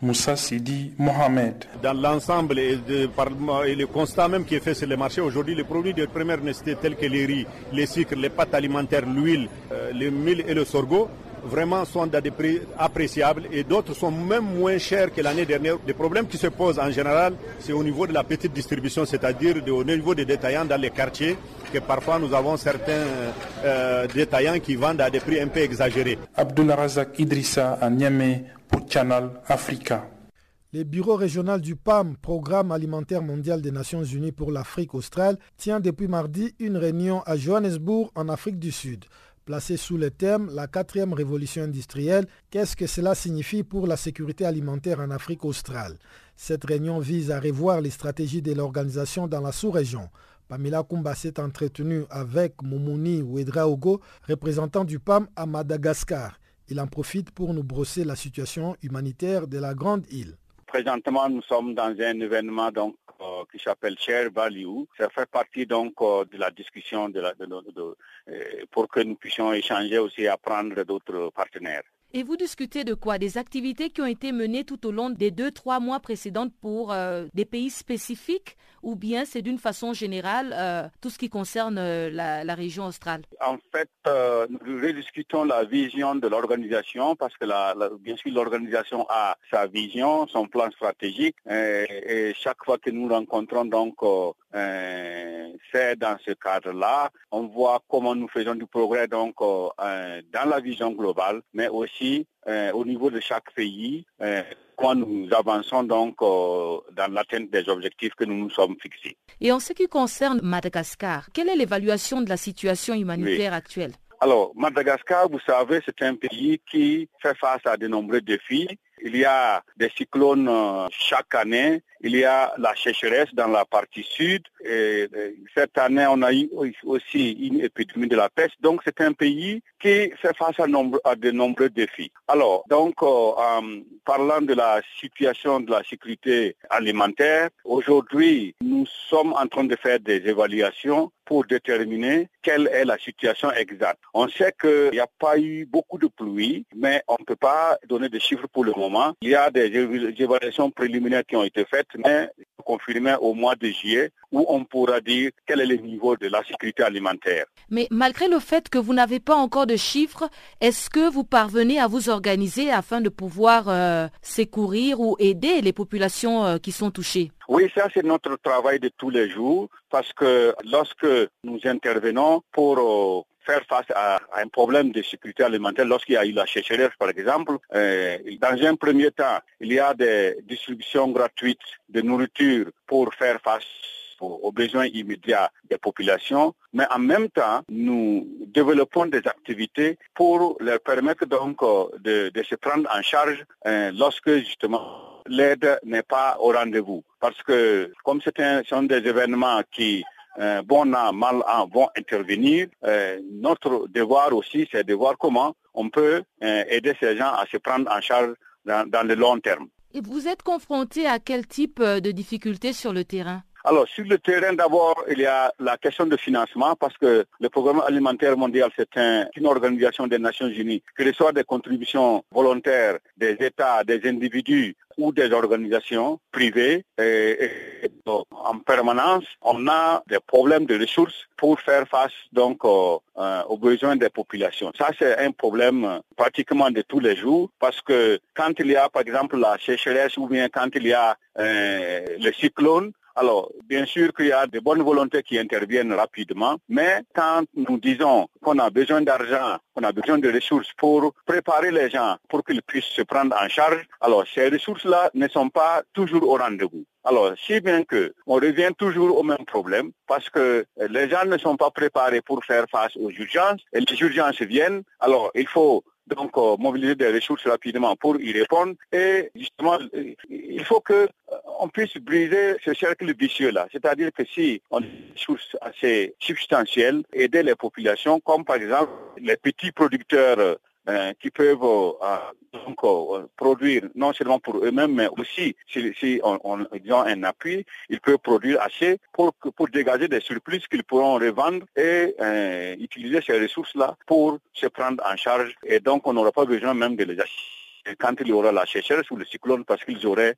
Moussa Sidi Mohamed. Dans l'ensemble et, le constat même qui est fait sur les marchés aujourd'hui, les produits de première nécessité tels que les riz, les sucres, les pâtes alimentaires, l'huile, euh, le mil et le sorgho vraiment sont à des prix appréciables et d'autres sont même moins chers que l'année dernière. Les problèmes qui se posent en général, c'est au niveau de la petite distribution, c'est-à-dire au niveau des détaillants dans les quartiers, que parfois nous avons certains euh, détaillants qui vendent à des prix un peu exagérés. Abdullah Razak Idrissa à Niamey pour Channel Africa. Le bureau régional du PAM, Programme alimentaire mondial des Nations Unies pour l'Afrique australe, tient depuis mardi une réunion à Johannesburg en Afrique du Sud. Placé sous le thème La quatrième révolution industrielle, qu'est-ce que cela signifie pour la sécurité alimentaire en Afrique australe? Cette réunion vise à revoir les stratégies de l'organisation dans la sous-région. Pamela Kumba s'est entretenue avec Moumouni Ouedraogo, représentant du PAM à Madagascar. Il en profite pour nous brosser la situation humanitaire de la grande île. Présentement, nous sommes dans un événement donc euh, qui s'appelle Share Value. Ça fait partie donc euh, de la discussion de euh, pour que nous puissions échanger aussi et apprendre d'autres partenaires. Et vous discutez de quoi? Des activités qui ont été menées tout au long des deux, trois mois précédents pour des pays spécifiques? Ou bien c'est d'une façon générale euh, tout ce qui concerne euh, la, région australe? En fait, nous rediscutons la vision de l'organisation parce que la, bien sûr l'organisation a sa vision, son plan stratégique et, chaque fois que nous rencontrons donc c'est dans ce cadre-là, on voit comment nous faisons du progrès donc dans la vision globale, mais aussi euh, au niveau de chaque pays euh, quand nous avançons donc euh, dans l'atteinte des objectifs que nous nous sommes fixés. Et en ce qui concerne Madagascar, quelle est l'évaluation de la situation humanitaire actuelle? Alors, Madagascar, vous savez, c'est un pays qui fait face à de nombreux défis. Il y a des cyclones chaque année il y a la sécheresse dans la partie sud. Et cette année, on a eu aussi une épidémie de la peste. Donc, c'est un pays qui fait face à, de nombreux défis. Alors, donc, euh, en parlant de la situation de la sécurité alimentaire, aujourd'hui, nous sommes en train de faire des évaluations pour déterminer quelle est la situation exacte. On sait qu'il n'y a pas eu beaucoup de pluie, mais on ne peut pas donner des chiffres pour le moment. Il y a des évaluations préliminaires qui ont été faites mais confirmé au mois de juillet où on pourra dire quel est le niveau de la sécurité alimentaire. Mais malgré le fait que vous n'avez pas encore de chiffres, est-ce que vous parvenez à vous organiser afin de pouvoir euh, secourir ou aider les populations euh, qui sont touchées? Oui, ça c'est notre travail de tous les jours parce que lorsque nous intervenons pour euh, faire face à, un problème de sécurité alimentaire lorsqu'il y a eu la sécheresse, par exemple. Euh, dans un premier temps, il y a des distributions gratuites de nourriture pour faire face aux, besoins immédiats des populations, mais en même temps, nous développons des activités pour leur permettre donc euh, de, se prendre en charge lorsque justement l'aide n'est pas au rendez-vous. Parce que comme ce sont des événements qui euh, bon an, mal an vont intervenir. Euh, notre devoir aussi, c'est de voir comment on peut euh, aider ces gens à se prendre en charge dans, dans le long terme. Et vous êtes confronté à quel type de difficultés sur le terrain? Alors, sur le terrain, d'abord, il y a la question de financement parce que le programme alimentaire mondial, c'est une organisation des Nations Unies qui reçoit des contributions volontaires des États, des individus ou des organisations privées. Et, en permanence, on a des problèmes de ressources pour faire face donc euh, aux besoins des populations. Ça, c'est un problème pratiquement de tous les jours parce que quand il y a, par exemple, la sécheresse ou bien quand il y a euh, le cyclone, alors, bien sûr qu'il y a de bonnes volontés qui interviennent rapidement, mais quand nous disons qu'on a besoin d'argent, qu'on a besoin de ressources pour préparer les gens pour qu'ils puissent se prendre en charge, alors ces ressources-là ne sont pas toujours au rendez-vous. Alors, si bien que on revient toujours au même problème, parce que les gens ne sont pas préparés pour faire face aux urgences, et les urgences viennent, alors il faut donc euh, mobiliser des ressources rapidement pour y répondre. Et justement, il faut que euh, on puisse briser ce cercle vicieux-là. C'est-à-dire que si on a des ressources assez substantielles, aider les populations, comme par exemple les petits producteurs euh, qui peuvent euh, donc, euh, produire non seulement pour eux-mêmes, mais aussi si, si on, on, ils ont un appui, ils peuvent produire assez pour, pour dégager des surplus qu'ils pourront revendre et utiliser ces ressources-là pour se prendre en charge. Et donc, on n'aura pas besoin même de les acheter quand il y aura la sécheresse ou le cyclone parce qu'ils auraient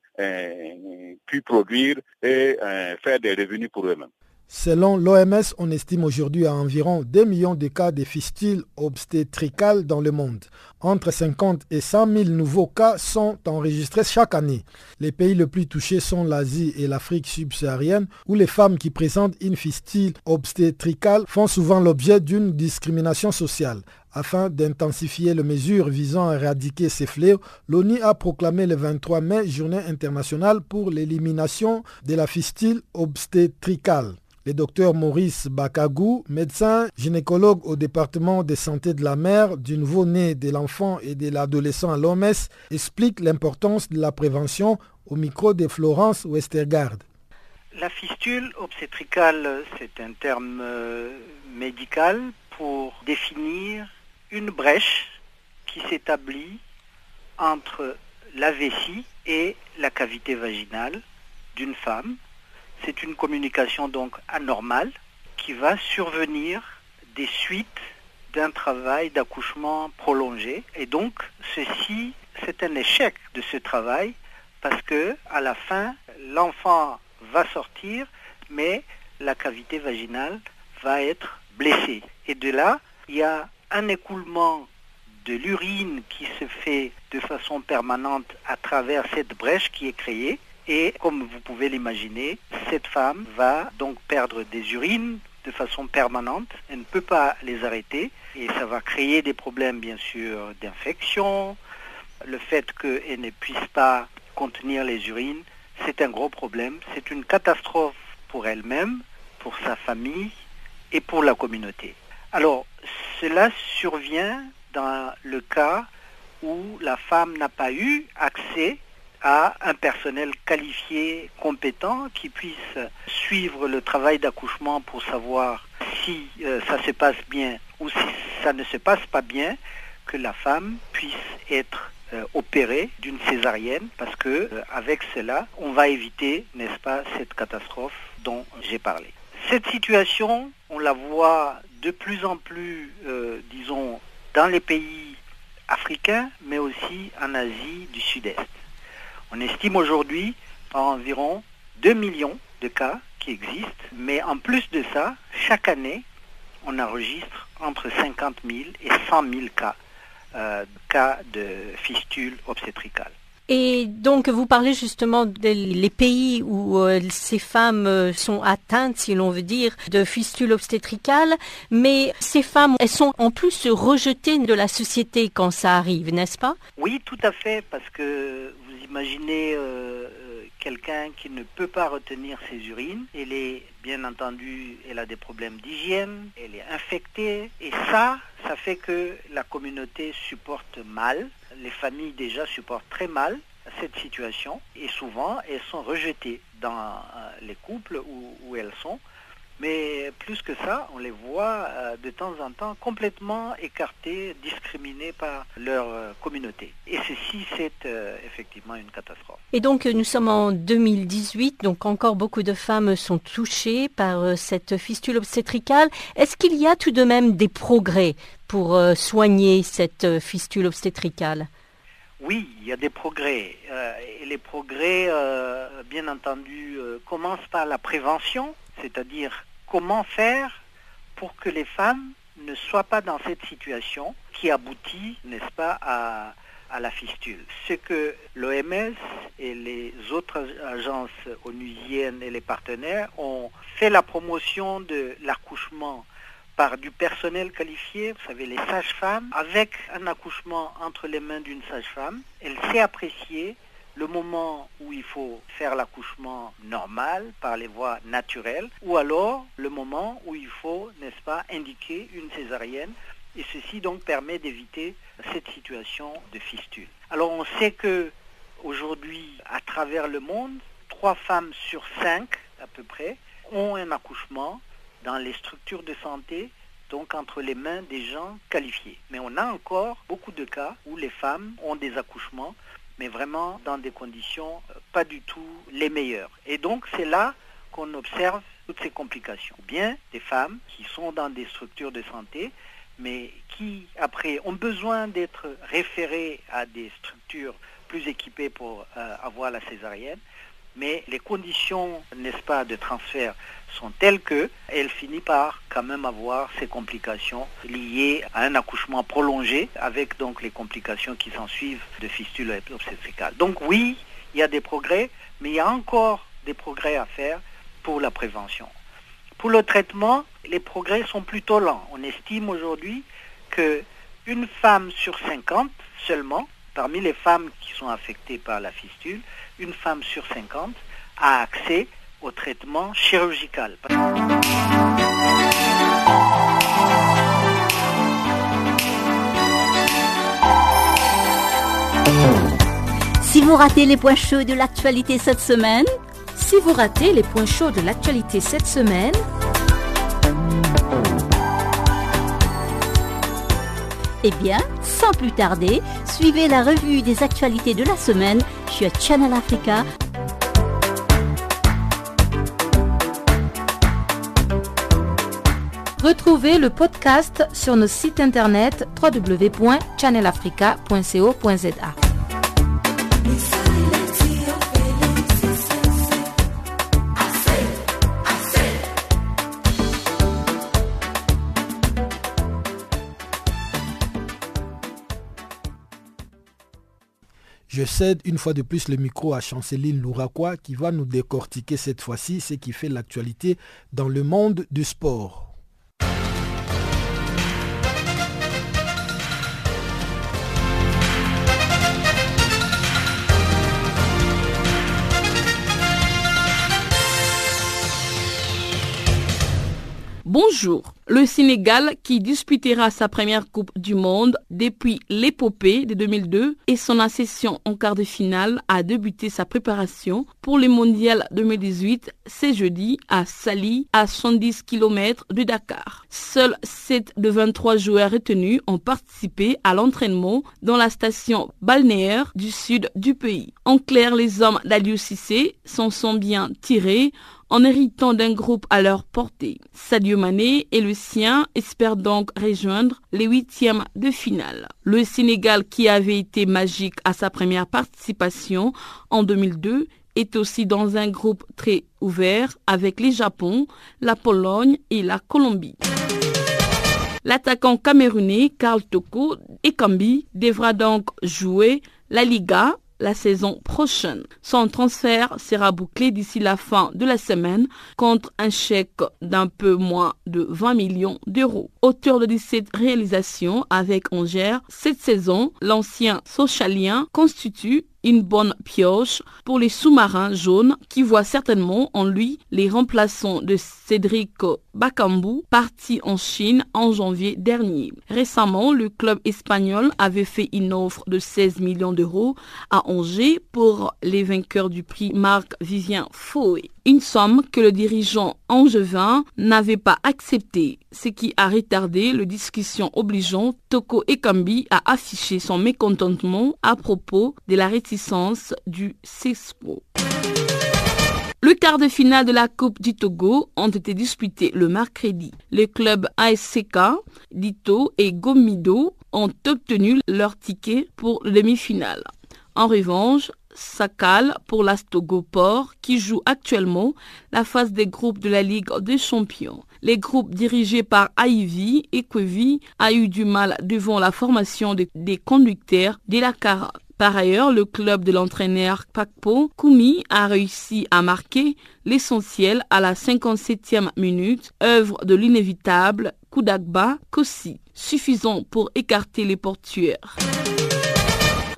pu produire et faire des revenus pour eux-mêmes. Selon l'OMS, on estime aujourd'hui à environ 2 millions de cas de fistules obstétricales dans le monde. Entre 50 et 100 000 nouveaux cas sont enregistrés chaque année. Les pays les plus touchés sont l'Asie et l'Afrique subsaharienne, où les femmes qui présentent une fistule obstétricale font souvent l'objet d'une discrimination sociale. Afin d'intensifier les mesures visant à éradiquer ces fléaux, l'ONU a proclamé le 23 mai Journée internationale pour l'élimination de la fistule obstétricale. Le docteur Maurice Bakagou, médecin gynécologue au département de santé de la mère, du nouveau-né, de l'enfant et de l'adolescent à l'OMS, explique l'importance de la prévention au micro de Florence Westergaard. La fistule obstétricale, c'est un terme euh, médical pour définir une brèche qui s'établit entre la vessie et la cavité vaginale d'une femme c'est une communication donc anormale qui va survenir des suites d'un travail d'accouchement prolongé. Et donc, ceci, c'est un échec de ce travail parce que à la fin, l'enfant va sortir, mais la cavité vaginale va être blessée. Et de là, il y a un écoulement de l'urine qui se fait de façon permanente à travers cette brèche qui est créée. Et comme vous pouvez l'imaginer, cette femme va donc perdre des urines de façon permanente. Elle ne peut pas les arrêter et ça va créer des problèmes bien sûr d'infection. Le fait qu'elle ne puisse pas contenir les urines, c'est un gros problème. C'est une catastrophe pour elle-même, pour sa famille et pour la communauté. Alors, cela survient dans le cas où la femme n'a pas eu accès à un personnel qualifié, compétent, qui puisse suivre le travail d'accouchement pour savoir si euh, ça se passe bien ou si ça ne se passe pas bien, que la femme puisse être euh, opérée d'une césarienne, parce que euh, avec cela, on va éviter, n'est-ce pas, cette catastrophe dont j'ai parlé. Cette situation, on la voit de plus en plus, disons, dans les pays africains, mais aussi en Asie du Sud-Est. On estime aujourd'hui environ 2 millions de cas qui existent, mais en plus de ça, chaque année, on enregistre entre 50 000 et 100 000 cas, euh, cas de fistules obstétricales. Et donc, vous parlez justement des pays où euh, ces femmes euh, sont atteintes, si l'on veut dire, de fistules obstétricales, mais ces femmes, elles sont en plus rejetées de la société quand ça arrive, n'est-ce pas? Oui, tout à fait, parce que imaginez euh, euh, quelqu'un qui ne peut pas retenir ses urines. Elle est, bien entendu, elle a des problèmes d'hygiène, elle est infectée. Et ça, ça fait que la communauté supporte mal. Les familles déjà supportent très mal cette situation et souvent elles sont rejetées dans euh, les couples où elles sont mais plus que ça, on les voit euh, de temps en temps complètement écartés, discriminés par leur euh, communauté. Et ceci, c'est euh, effectivement une catastrophe. Et donc, nous sommes en 2018, donc encore beaucoup de femmes sont touchées par cette fistule obstétricale. Est-ce qu'il y a tout de même des progrès pour soigner cette fistule obstétricale? Oui, il y a des progrès. et les progrès, bien entendu, commencent par la prévention, c'est-à-dire comment faire pour que les femmes ne soient pas dans cette situation qui aboutit, n'est-ce pas, à, la fistule. Ce que l'OMS et les autres agences onusiennes et les partenaires ont fait la promotion de l'accouchement par du personnel qualifié, vous savez, les sages-femmes, avec un accouchement entre les mains d'une sage-femme. Elle s'est appréciée le moment où il faut faire l'accouchement normal par les voies naturelles, ou alors le moment où il faut, n'est-ce pas, indiquer une césarienne. Et ceci donc permet d'éviter cette situation de fistule. Alors on sait que aujourd'hui, à travers le monde, trois femmes sur cinq à peu près ont un accouchement dans les structures de santé donc entre les mains des gens qualifiés. Mais on a encore beaucoup de cas où les femmes ont des accouchements mais vraiment dans des conditions euh, pas du tout les meilleures. Et donc c'est là qu'on observe toutes ces complications. Bien des femmes qui sont dans des structures de santé, mais qui après ont besoin d'être référées à des structures plus équipées pour euh, avoir la césarienne, mais les conditions, n'est-ce pas, de transfert sont telles que elle finit par quand même avoir ces complications liées à un accouchement prolongé avec donc les complications qui s'en suivent de fistule obstétricale. Donc oui, il y a des progrès, mais il y a encore des progrès à faire pour la prévention. Pour le traitement, les progrès sont plutôt lents. On estime aujourd'hui que une femme sur 50 seulement, parmi les femmes qui sont affectées par la fistule, une femme sur 50 a accès au traitement chirurgical. Si vous ratez les points chauds de l'actualité cette semaine, si vous ratez les points chauds de l'actualité cette semaine, eh bien, sans plus tarder, suivez la revue des actualités de la semaine sur Channel Africa Retrouvez le podcast sur nos sites internet www.channelafrica.co.za. Je cède une fois de plus le micro à Chanceline Louraquois qui va nous décortiquer cette fois-ci ce qui fait l'actualité dans le monde du sport. Bonjour. Le Sénégal, qui disputera sa première Coupe du Monde depuis l'épopée de 2002 et son accession en quart de finale, a débuté sa préparation pour le Mondial 2018 ce jeudi à Sali, à 110 km de Dakar. Seuls 7 de 23 joueurs retenus ont participé à l'entraînement dans la station balnéaire du sud du pays. En clair, les hommes d'Aliou Cissé s'en sont bien tirés en héritant d'un groupe à leur portée. Sadio et le sien espèrent donc rejoindre les huitièmes de finale. Le Sénégal, qui avait été magique à sa première participation en 2002, est aussi dans un groupe très ouvert avec les Japon, la Pologne et la Colombie. L'attaquant camerounais Karl Toko Ekambi devra donc jouer la Liga la saison prochaine. Son transfert sera bouclé d'ici la fin de la semaine contre un chèque d'un peu moins de 20 millions d'euros. Auteur de 17 réalisations avec Angers, cette saison, l'ancien socialien constitue une bonne pioche pour les sous-marins jaunes qui voient certainement en lui les remplaçants de Cédric Bakambu, parti en Chine en janvier dernier. Récemment, le club espagnol avait fait une offre de 16 millions d'euros à Angers pour les vainqueurs du prix Marc Vivien Fouet une somme que le dirigeant angevin n'avait pas acceptée, ce qui a retardé le discussion obligeant Toko Ekambi à afficher son mécontentement à propos de la réticence du CESPO. Le quart de finale de la Coupe du Togo ont été disputés le mercredi. Les clubs ASCK, Dito et Gomido ont obtenu leur ticket pour le demi-finale. En revanche, Sakal pour l'Astogoport qui joue actuellement la phase des groupes de la Ligue des Champions. Les groupes dirigés par Ivy et Kwevi a eu du mal devant la formation des conducteurs de la Cara. Par ailleurs, le club de l'entraîneur Pakpo Koumi a réussi à marquer l'essentiel à la 57e minute, œuvre de l'inévitable Koudagba Kossi, suffisant pour écarter les portuaires.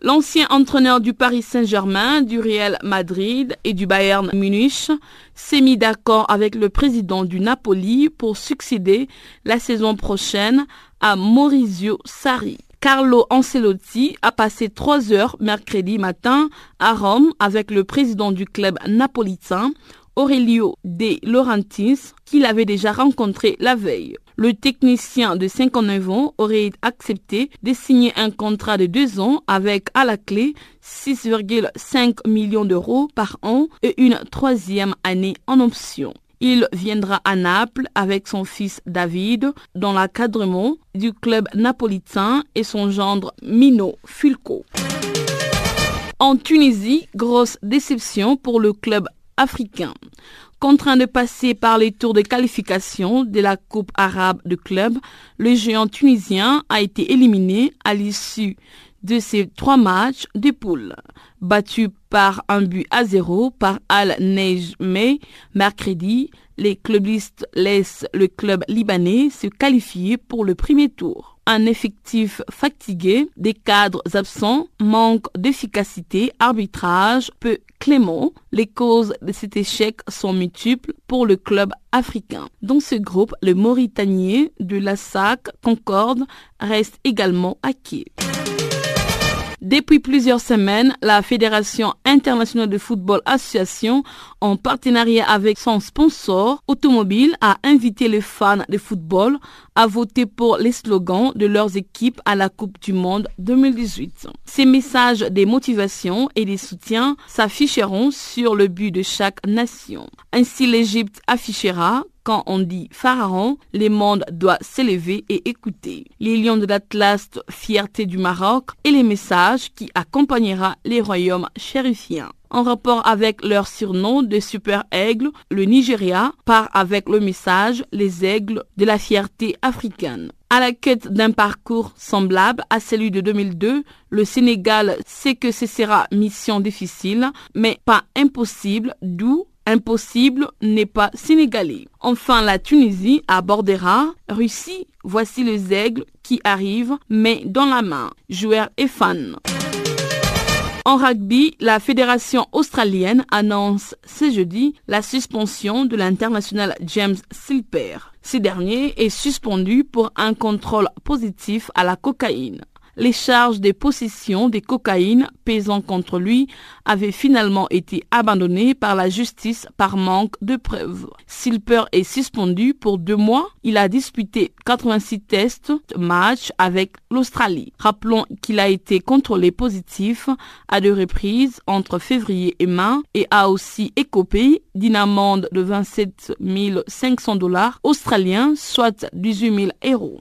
L'ancien entraîneur du Paris Saint-Germain, du Real Madrid et du Bayern Munich s'est mis d'accord avec le président du Napoli pour succéder la saison prochaine à Maurizio Sarri. Carlo Ancelotti a passé trois heures mercredi matin à Rome avec le président du club napolitain, Aurelio De Laurentiis, qu'il avait déjà rencontré la veille le technicien de 59 ans aurait accepté de signer un contrat de deux ans avec à la clé 6,5 millions d'euros par an et une troisième année en option. Il viendra à Naples avec son fils David dans l'encadrement du club napolitain et son gendre Mino Fulco. En Tunisie, grosse déception pour le club africain. Contraint de passer par les tours de qualification de la Coupe arabe de club, le géant tunisien a été éliminé à l'issue de ces trois matchs de poule. Battu par un but à zéro par Al Nejmeh mercredi, les clubistes laissent le club libanais se qualifier pour le premier tour un effectif fatigué, des cadres absents, manque d'efficacité, arbitrage peu clément. Les causes de cet échec sont multiples pour le club africain. Dans ce groupe, le Mauritanien de la SAC Concorde reste également acquis. Depuis plusieurs semaines, la Fédération internationale de football association, en partenariat avec son sponsor automobile, a invité les fans de football à voter pour les slogans de leurs équipes à la Coupe du Monde 2018. Ces messages des motivations et des soutiens s'afficheront sur le but de chaque nation. Ainsi, l'Égypte affichera quand on dit Pharaon, le monde doit s'élever et écouter. Les lions de l'Atlas, fierté du Maroc, et les messages qui accompagnera les royaumes chérifiens. En rapport avec leur surnom de super aigle, le Nigeria part avec le message les aigles de la fierté africaine. À la quête d'un parcours semblable à celui de 2002, le Sénégal sait que ce sera mission difficile, mais pas impossible, d'où Impossible n'est pas sénégalais. Enfin, la Tunisie abordera Russie. Voici les aigles qui arrivent, mais dans la main. Joueurs et fans. En rugby, la fédération australienne annonce ce jeudi la suspension de l'international James Silper. Ce dernier est suspendu pour un contrôle positif à la cocaïne les charges de possession des cocaïnes pesant contre lui avaient finalement été abandonnées par la justice par manque de preuves. Silper est suspendu pour deux mois. Il a disputé 86 tests de match avec l'Australie. Rappelons qu'il a été contrôlé positif à deux reprises entre février et mai et a aussi écopé d'une amende de 27 500 dollars australiens, soit 18 000 euros.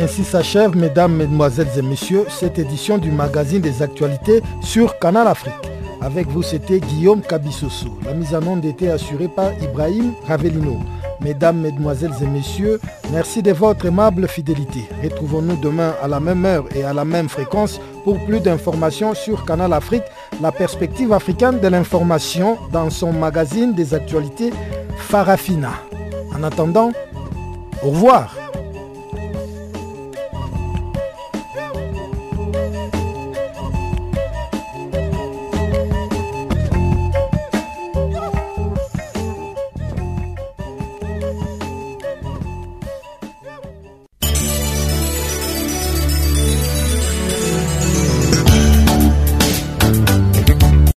Ainsi s'achève, mesdames, mesdemoiselles et messieurs, cette édition du magazine des actualités sur Canal Afrique. Avec vous, c'était Guillaume Cabissoso. La mise en onde était assurée par Ibrahim Ravelino. Mesdames, Mesdemoiselles et Messieurs, merci de votre aimable fidélité. Retrouvons-nous demain à la même heure et à la même fréquence pour plus d'informations sur Canal Afrique, la perspective africaine de l'information dans son magazine des actualités Farafina. En attendant, au revoir.